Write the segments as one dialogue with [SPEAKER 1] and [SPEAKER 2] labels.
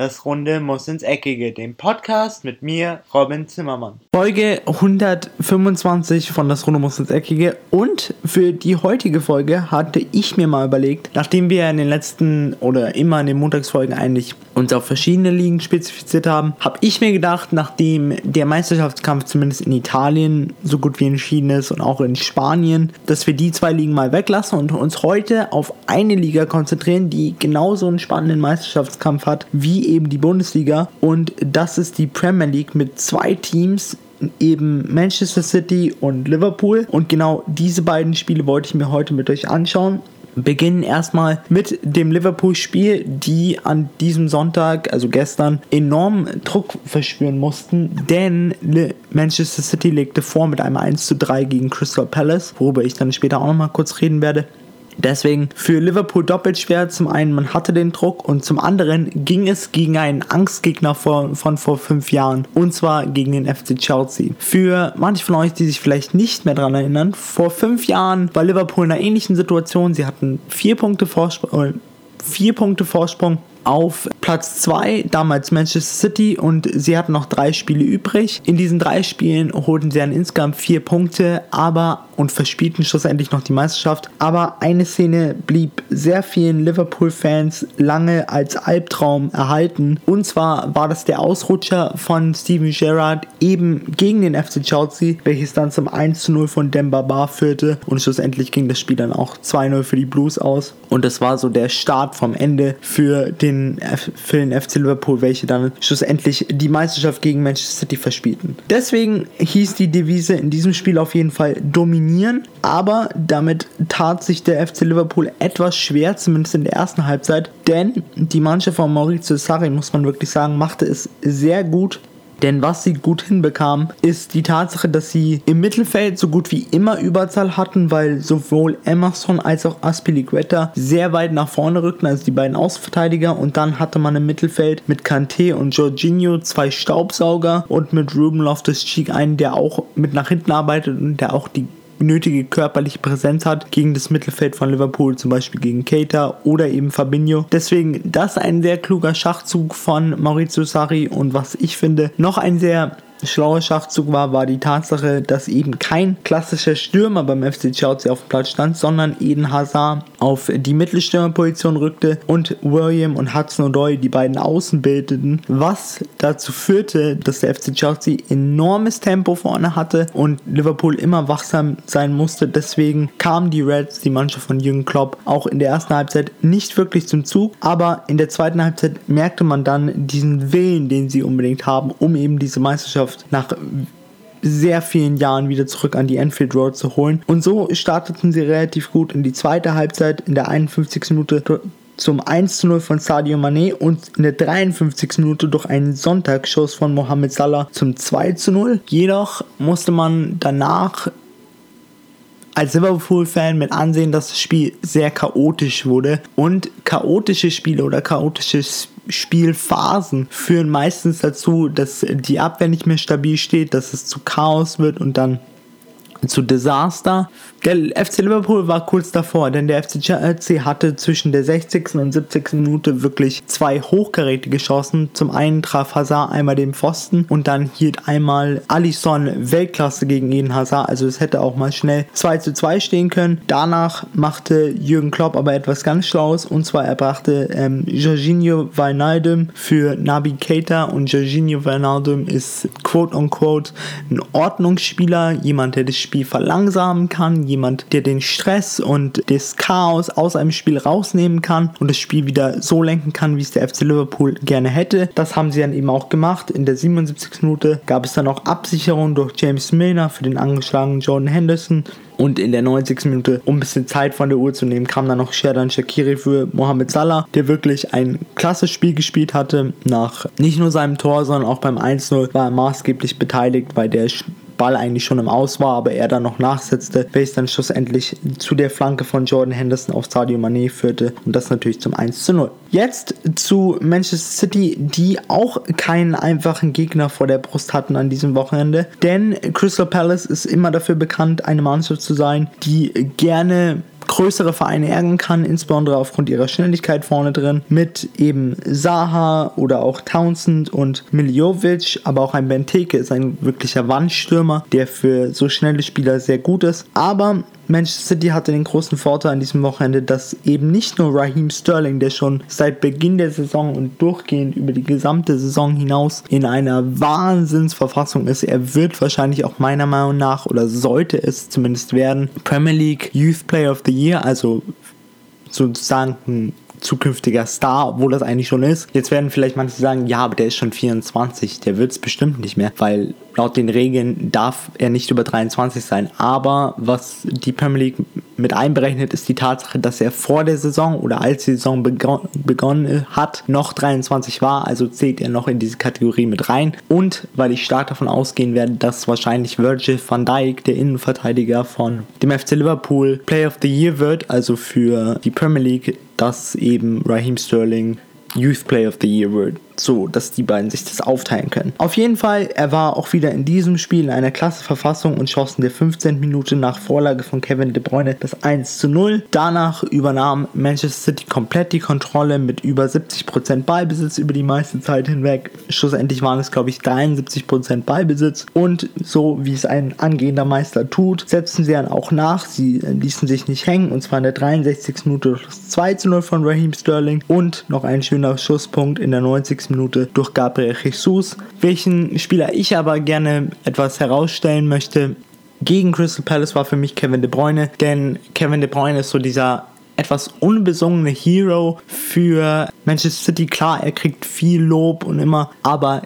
[SPEAKER 1] Das Runde muss ins Eckige, dem Podcast mit mir, Robin Zimmermann. Folge 125 von Das Runde muss ins Eckige und für die heutige Folge hatte ich mir mal überlegt, nachdem wir in den letzten oder immer in den Montagsfolgen eigentlich uns auf verschiedene Ligen spezifiziert haben, habe ich mir gedacht, nachdem der Meisterschaftskampf zumindest in Italien so gut wie entschieden ist und auch in Spanien, dass wir die zwei Ligen mal weglassen und uns heute auf eine Liga konzentrieren, die genauso einen spannenden Meisterschaftskampf hat wie eben die Bundesliga und das ist die Premier League mit zwei Teams, eben Manchester City und Liverpool. Und genau diese beiden Spiele wollte ich mir heute mit euch anschauen beginnen erstmal mit dem Liverpool-Spiel, die an diesem Sonntag, also gestern, enorm Druck verspüren mussten, denn Manchester City legte vor mit einem 1 zu 3 gegen Crystal Palace, worüber ich dann später auch nochmal kurz reden werde. Deswegen für Liverpool doppelt schwer. Zum einen, man hatte den Druck und zum anderen ging es gegen einen Angstgegner von, von vor fünf Jahren und zwar gegen den FC Chelsea. Für manche von euch, die sich vielleicht nicht mehr daran erinnern, vor fünf Jahren war Liverpool in einer ähnlichen Situation. Sie hatten vier Punkte Vorsprung, äh, vier Punkte Vorsprung auf Platz 2, damals Manchester City und sie hatten noch drei Spiele übrig. In diesen drei Spielen holten sie dann insgesamt vier Punkte, aber und verspielten schlussendlich noch die Meisterschaft. Aber eine Szene blieb sehr vielen Liverpool-Fans lange als Albtraum erhalten. Und zwar war das der Ausrutscher von Steven Gerrard eben gegen den FC Chelsea, welches dann zum 1 0 von Demba Bar führte. Und schlussendlich ging das Spiel dann auch 2-0 für die Blues aus. Und das war so der Start vom Ende für den, für den FC Liverpool, welche dann schlussendlich die Meisterschaft gegen Manchester City verspielten. Deswegen hieß die Devise in diesem Spiel auf jeden Fall dominieren dominieren, aber damit tat sich der FC Liverpool etwas schwer, zumindest in der ersten Halbzeit, denn die Mannschaft von Maurizio Sarri, muss man wirklich sagen, machte es sehr gut denn was sie gut hinbekamen, ist die Tatsache, dass sie im Mittelfeld so gut wie immer Überzahl hatten, weil sowohl Emerson als auch Aspilicueta sehr weit nach vorne rückten, also die beiden Außenverteidiger. Und dann hatte man im Mittelfeld mit Kanté und Jorginho zwei Staubsauger und mit Ruben Loftus-Cheek einen, der auch mit nach hinten arbeitet und der auch die nötige körperliche Präsenz hat gegen das Mittelfeld von Liverpool, zum Beispiel gegen Keita oder eben Fabinho. Deswegen das ein sehr kluger Schachzug von Maurizio Sarri und was ich finde, noch ein sehr schlauer Schachzug war, war die Tatsache, dass eben kein klassischer Stürmer beim FC Chelsea auf dem Platz stand, sondern Eden Hazard auf die Mittelstürmerposition rückte und William und Hudson O'Doy die beiden Außen bildeten, was dazu führte, dass der FC Chelsea enormes Tempo vorne hatte und Liverpool immer wachsam sein musste. Deswegen kamen die Reds, die Mannschaft von Jürgen Klopp, auch in der ersten Halbzeit nicht wirklich zum Zug, aber in der zweiten Halbzeit merkte man dann diesen Willen, den sie unbedingt haben, um eben diese Meisterschaft Mannschaft nach sehr vielen Jahren wieder zurück an die Enfield Road zu holen. Und so starteten sie relativ gut in die zweite Halbzeit in der 51. Minute zum 1 zu 0 von Sadio Mane und in der 53. Minute durch einen Sonntagsschuss von Mohamed Salah zum 2 zu 0. Jedoch musste man danach als Liverpool-Fan mit ansehen, dass das Spiel sehr chaotisch wurde. Und chaotische Spiele oder chaotische Spielphasen führen meistens dazu, dass die Abwehr nicht mehr stabil steht, dass es zu Chaos wird und dann zu Desaster. Der FC Liverpool war kurz davor, denn der FC Chelsea hatte zwischen der 60. und 70. Minute wirklich zwei hochkarätige Chancen. Zum einen traf Hazard einmal den Pfosten und dann hielt einmal Alisson Weltklasse gegen Eden Hazard. Also es hätte auch mal schnell 2 zu 2 stehen können. Danach machte Jürgen Klopp aber etwas ganz Schlaues und zwar er brachte ähm, Jorginho Wijnaldum für Nabi Keita und Jorginho Wijnaldum ist quote unquote ein Ordnungsspieler, jemand, der das Spiel verlangsamen kann, jemand, der den Stress und das Chaos aus einem Spiel rausnehmen kann und das Spiel wieder so lenken kann, wie es der FC Liverpool gerne hätte. Das haben sie dann eben auch gemacht. In der 77. Minute gab es dann auch Absicherung durch James Milner für den angeschlagenen Jordan Henderson. Und in der 90. Minute, um ein bisschen Zeit von der Uhr zu nehmen, kam dann noch Sherdan Shakiri für Mohamed Salah, der wirklich ein klasse Spiel gespielt hatte. Nach nicht nur seinem Tor, sondern auch beim 1-0 war er maßgeblich beteiligt, weil der Ball eigentlich schon im Aus war, aber er dann noch nachsetzte, welches dann schlussendlich zu der Flanke von Jordan Henderson auf Sadio Mane führte und das natürlich zum 1 zu 0. Jetzt zu Manchester City, die auch keinen einfachen Gegner vor der Brust hatten an diesem Wochenende, denn Crystal Palace ist immer dafür bekannt, eine Mannschaft zu sein, die gerne größere Vereine ärgern kann, insbesondere aufgrund ihrer Schnelligkeit vorne drin, mit eben Saha oder auch Townsend und Miljovic, aber auch ein Benteke ist ein wirklicher Wandstürmer, der für so schnelle Spieler sehr gut ist. Aber Manchester City hatte den großen Vorteil an diesem Wochenende, dass eben nicht nur Raheem Sterling, der schon seit Beginn der Saison und durchgehend über die gesamte Saison hinaus in einer Wahnsinnsverfassung ist, er wird wahrscheinlich auch meiner Meinung nach oder sollte es zumindest werden Premier League Youth Player of the Year, also sozusagen zukünftiger Star, obwohl das eigentlich schon ist. Jetzt werden vielleicht manche sagen, ja, aber der ist schon 24, der wird es bestimmt nicht mehr, weil laut den Regeln darf er nicht über 23 sein. Aber was die Premier League mit einberechnet, ist die Tatsache, dass er vor der Saison oder als die Saison begon begonnen hat, noch 23 war, also zählt er noch in diese Kategorie mit rein. Und weil ich stark davon ausgehen werde, dass wahrscheinlich Virgil van Dijk, der Innenverteidiger von dem FC Liverpool, Player of the Year wird, also für die Premier League, dass eben Raheem Sterling Youth Player of the Year wird so, dass die beiden sich das aufteilen können. Auf jeden Fall, er war auch wieder in diesem Spiel in einer klasse Verfassung und schoss in der 15. Minute nach Vorlage von Kevin De Bruyne das 1 zu 0. Danach übernahm Manchester City komplett die Kontrolle mit über 70% Ballbesitz über die meiste Zeit hinweg. Schlussendlich waren es, glaube ich, 73% Ballbesitz und so wie es ein angehender Meister tut, setzten sie dann auch nach. Sie ließen sich nicht hängen und zwar in der 63. Minute das 2 zu 0 von Raheem Sterling und noch ein schöner Schusspunkt in der 90. Minute durch Gabriel Jesus. Welchen Spieler ich aber gerne etwas herausstellen möchte, gegen Crystal Palace war für mich Kevin De Bruyne, denn Kevin De Bruyne ist so dieser etwas unbesungene Hero für Manchester City. Klar, er kriegt viel Lob und immer, aber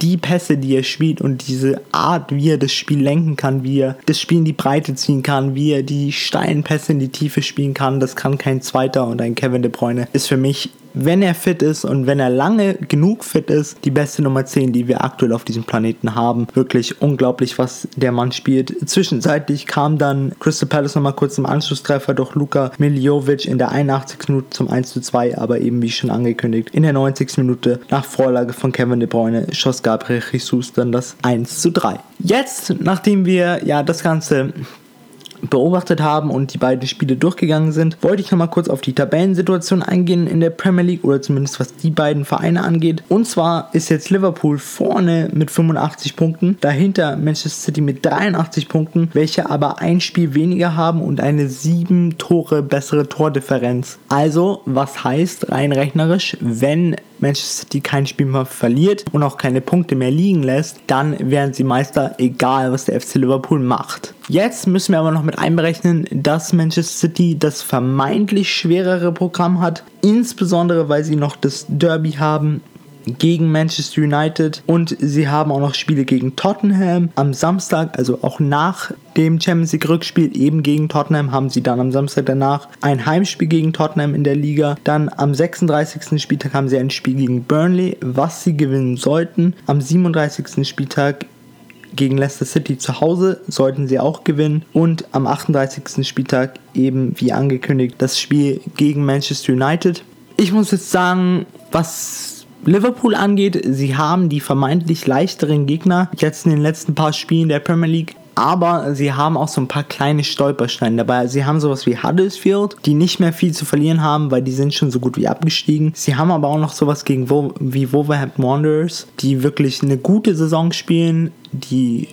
[SPEAKER 1] die Pässe, die er spielt und diese Art, wie er das Spiel lenken kann, wie er das Spiel in die Breite ziehen kann, wie er die steilen Pässe in die Tiefe spielen kann, das kann kein zweiter und ein Kevin De Bruyne ist für mich wenn er fit ist und wenn er lange genug fit ist, die beste Nummer 10, die wir aktuell auf diesem Planeten haben. Wirklich unglaublich, was der Mann spielt. Zwischenzeitlich kam dann Crystal Palace nochmal kurz im Anschlusstreffer durch Luka Miljovic in der 81. Minute zum 1 zu 2, aber eben wie schon angekündigt, in der 90. Minute nach Vorlage von Kevin De Bruyne schoss Gabriel Jesus dann das 1 zu 3. Jetzt, nachdem wir ja das Ganze beobachtet haben und die beiden Spiele durchgegangen sind, wollte ich nochmal kurz auf die Tabellensituation eingehen in der Premier League oder zumindest was die beiden Vereine angeht. Und zwar ist jetzt Liverpool vorne mit 85 Punkten, dahinter Manchester City mit 83 Punkten, welche aber ein Spiel weniger haben und eine sieben Tore bessere Tordifferenz. Also, was heißt rein rechnerisch, wenn Manchester City kein Spiel mehr verliert und auch keine Punkte mehr liegen lässt, dann wären sie Meister, egal was der FC Liverpool macht. Jetzt müssen wir aber noch mit einberechnen, dass Manchester City das vermeintlich schwerere Programm hat, insbesondere weil sie noch das Derby haben gegen Manchester United und sie haben auch noch Spiele gegen Tottenham am Samstag, also auch nach dem Champions League Rückspiel eben gegen Tottenham haben sie dann am Samstag danach ein Heimspiel gegen Tottenham in der Liga. Dann am 36. Spieltag haben sie ein Spiel gegen Burnley, was sie gewinnen sollten. Am 37. Spieltag gegen Leicester City zu Hause sollten sie auch gewinnen und am 38. Spieltag eben wie angekündigt das Spiel gegen Manchester United. Ich muss jetzt sagen, was Liverpool angeht, sie haben die vermeintlich leichteren Gegner jetzt in den letzten paar Spielen der Premier League. Aber sie haben auch so ein paar kleine Stolpersteine dabei. Sie haben sowas wie Huddersfield, die nicht mehr viel zu verlieren haben, weil die sind schon so gut wie abgestiegen. Sie haben aber auch noch sowas gegen Wo wie Wolverhampton Wanderers, die wirklich eine gute Saison spielen, die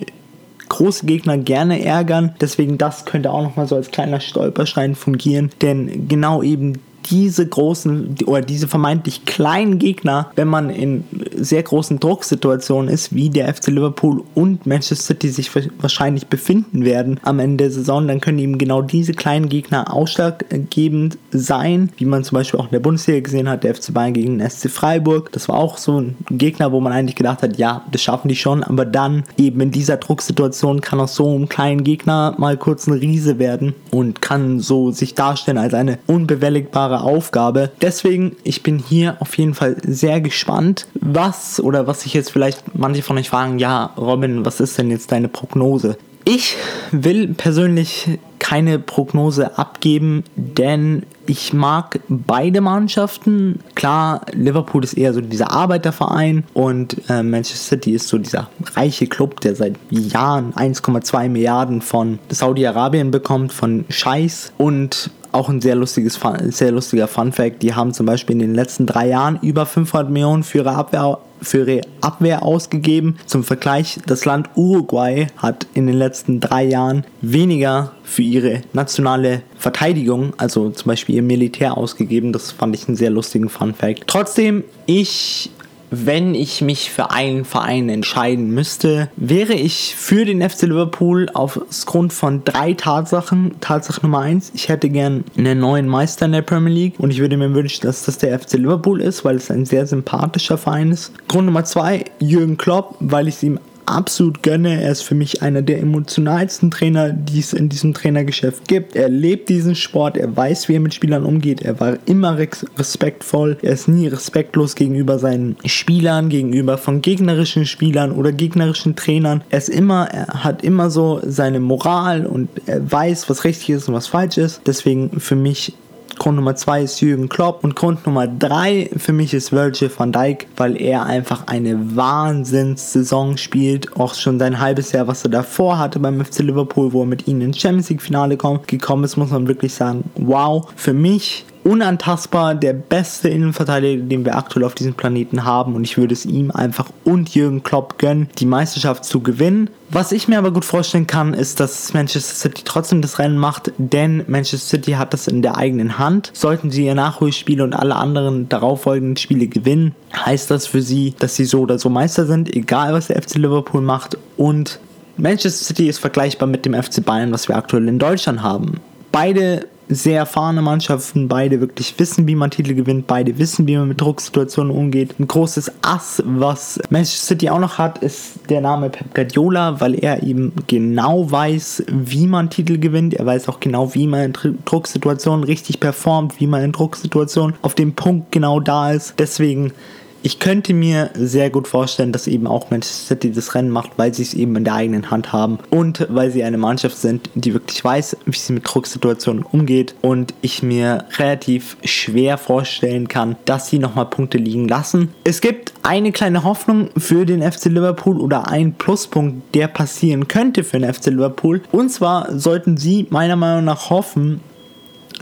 [SPEAKER 1] große Gegner gerne ärgern. Deswegen das könnte auch nochmal so als kleiner Stolperstein fungieren. Denn genau eben diese großen oder diese vermeintlich kleinen Gegner, wenn man in sehr großen Drucksituationen ist, wie der FC Liverpool und Manchester City sich wahrscheinlich befinden werden am Ende der Saison, dann können eben genau diese kleinen Gegner ausschlaggebend sein, wie man zum Beispiel auch in der Bundesliga gesehen hat, der FC Bayern gegen den SC Freiburg. Das war auch so ein Gegner, wo man eigentlich gedacht hat, ja, das schaffen die schon, aber dann eben in dieser Drucksituation kann auch so ein kleiner Gegner mal kurz ein Riese werden und kann so sich darstellen als eine unbewältigbare Aufgabe. Deswegen, ich bin hier auf jeden Fall sehr gespannt, was oder was sich jetzt vielleicht manche von euch fragen, ja, Robin, was ist denn jetzt deine Prognose? Ich will persönlich keine Prognose abgeben, denn ich mag beide Mannschaften. Klar, Liverpool ist eher so dieser Arbeiterverein und äh, Manchester City ist so dieser reiche Club, der seit Jahren 1,2 Milliarden von Saudi-Arabien bekommt, von Scheiß. Und auch ein sehr, lustiges, sehr lustiger Fun Fact. Die haben zum Beispiel in den letzten drei Jahren über 500 Millionen für ihre Abwehr für ihre Abwehr ausgegeben. Zum Vergleich, das Land Uruguay hat in den letzten drei Jahren weniger für ihre nationale Verteidigung, also zum Beispiel ihr Militär ausgegeben. Das fand ich einen sehr lustigen Fun Fact. Trotzdem, ich wenn ich mich für einen Verein entscheiden müsste, wäre ich für den FC Liverpool aufgrund von drei Tatsachen. Tatsache Nummer eins, ich hätte gern einen neuen Meister in der Premier League und ich würde mir wünschen, dass das der FC Liverpool ist, weil es ein sehr sympathischer Verein ist. Grund Nummer zwei, Jürgen Klopp, weil ich es ihm absolut gönne. Er ist für mich einer der emotionalsten Trainer, die es in diesem Trainergeschäft gibt. Er lebt diesen Sport, er weiß, wie er mit Spielern umgeht. Er war immer respektvoll. Er ist nie respektlos gegenüber seinen Spielern, gegenüber von gegnerischen Spielern oder gegnerischen Trainern. Er ist immer, er hat immer so seine Moral und er weiß, was richtig ist und was falsch ist. Deswegen für mich Grund Nummer zwei ist Jürgen Klopp und Grund Nummer drei für mich ist Virgil van Dijk, weil er einfach eine Wahnsinnssaison spielt. Auch schon sein halbes Jahr, was er davor hatte beim FC Liverpool, wo er mit ihnen ins Champions League Finale gekommen ist, muss man wirklich sagen, wow. Für mich unantastbar der beste Innenverteidiger, den wir aktuell auf diesem Planeten haben und ich würde es ihm einfach und Jürgen Klopp gönnen, die Meisterschaft zu gewinnen. Was ich mir aber gut vorstellen kann, ist, dass Manchester City trotzdem das Rennen macht, denn Manchester City hat das in der eigenen Hand. Sollten sie ihr Nachholspiel und alle anderen darauffolgenden Spiele gewinnen, heißt das für sie, dass sie so oder so Meister sind, egal was der FC Liverpool macht und Manchester City ist vergleichbar mit dem FC Bayern, was wir aktuell in Deutschland haben. Beide sehr erfahrene Mannschaften, beide wirklich wissen, wie man Titel gewinnt, beide wissen, wie man mit Drucksituationen umgeht. Ein großes Ass, was Manchester City auch noch hat, ist der Name Pep Guardiola, weil er eben genau weiß, wie man Titel gewinnt. Er weiß auch genau, wie man in Drucksituationen richtig performt, wie man in Drucksituationen auf dem Punkt genau da ist. Deswegen ich könnte mir sehr gut vorstellen, dass eben auch Manchester City das Rennen macht, weil sie es eben in der eigenen Hand haben und weil sie eine Mannschaft sind, die wirklich weiß, wie sie mit Drucksituationen umgeht und ich mir relativ schwer vorstellen kann, dass sie nochmal Punkte liegen lassen. Es gibt eine kleine Hoffnung für den FC Liverpool oder ein Pluspunkt, der passieren könnte für den FC Liverpool und zwar sollten sie meiner Meinung nach hoffen,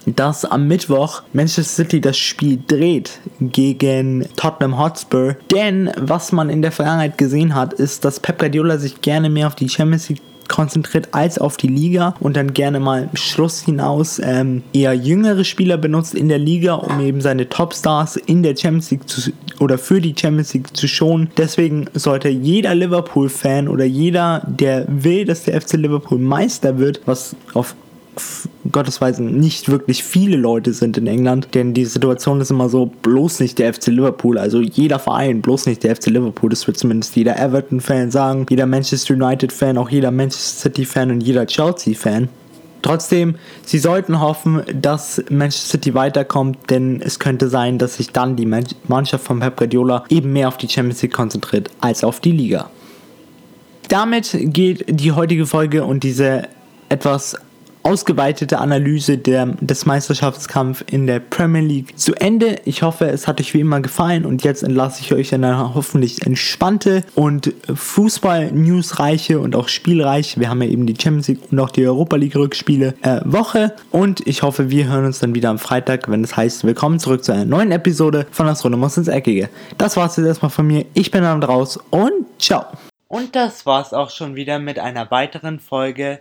[SPEAKER 1] dass am Mittwoch Manchester City das Spiel dreht gegen Tottenham Hotspur. Denn was man in der Vergangenheit gesehen hat, ist, dass Pep Guardiola sich gerne mehr auf die Champions League konzentriert als auf die Liga und dann gerne mal Schluss hinaus ähm, eher jüngere Spieler benutzt in der Liga, um eben seine Topstars in der Champions League zu, oder für die Champions League zu schonen. Deswegen sollte jeder Liverpool-Fan oder jeder, der will, dass der FC Liverpool Meister wird, was auf Gottesweisen nicht wirklich viele Leute sind in England, denn die Situation ist immer so, bloß nicht der FC Liverpool, also jeder Verein, bloß nicht der FC Liverpool, das wird zumindest jeder Everton-Fan sagen, jeder Manchester United-Fan, auch jeder Manchester City-Fan und jeder Chelsea-Fan. Trotzdem, sie sollten hoffen, dass Manchester City weiterkommt, denn es könnte sein, dass sich dann die Mannschaft von Pep Guardiola eben mehr auf die Champions League konzentriert als auf die Liga. Damit geht die heutige Folge und diese etwas ausgeweitete Analyse der, des Meisterschaftskampfs in der Premier League zu Ende. Ich hoffe, es hat euch wie immer gefallen und jetzt entlasse ich euch in eine hoffentlich entspannte und Fußball-Newsreiche und auch spielreiche, wir haben ja eben die Champions League und auch die Europa League Rückspiele, äh, Woche und ich hoffe, wir hören uns dann wieder am Freitag, wenn es heißt, willkommen zurück zu einer neuen Episode von Das Runde muss ins Eckige. Das war's jetzt erstmal von mir. Ich bin dann raus und ciao. Und das war's auch schon wieder mit einer weiteren Folge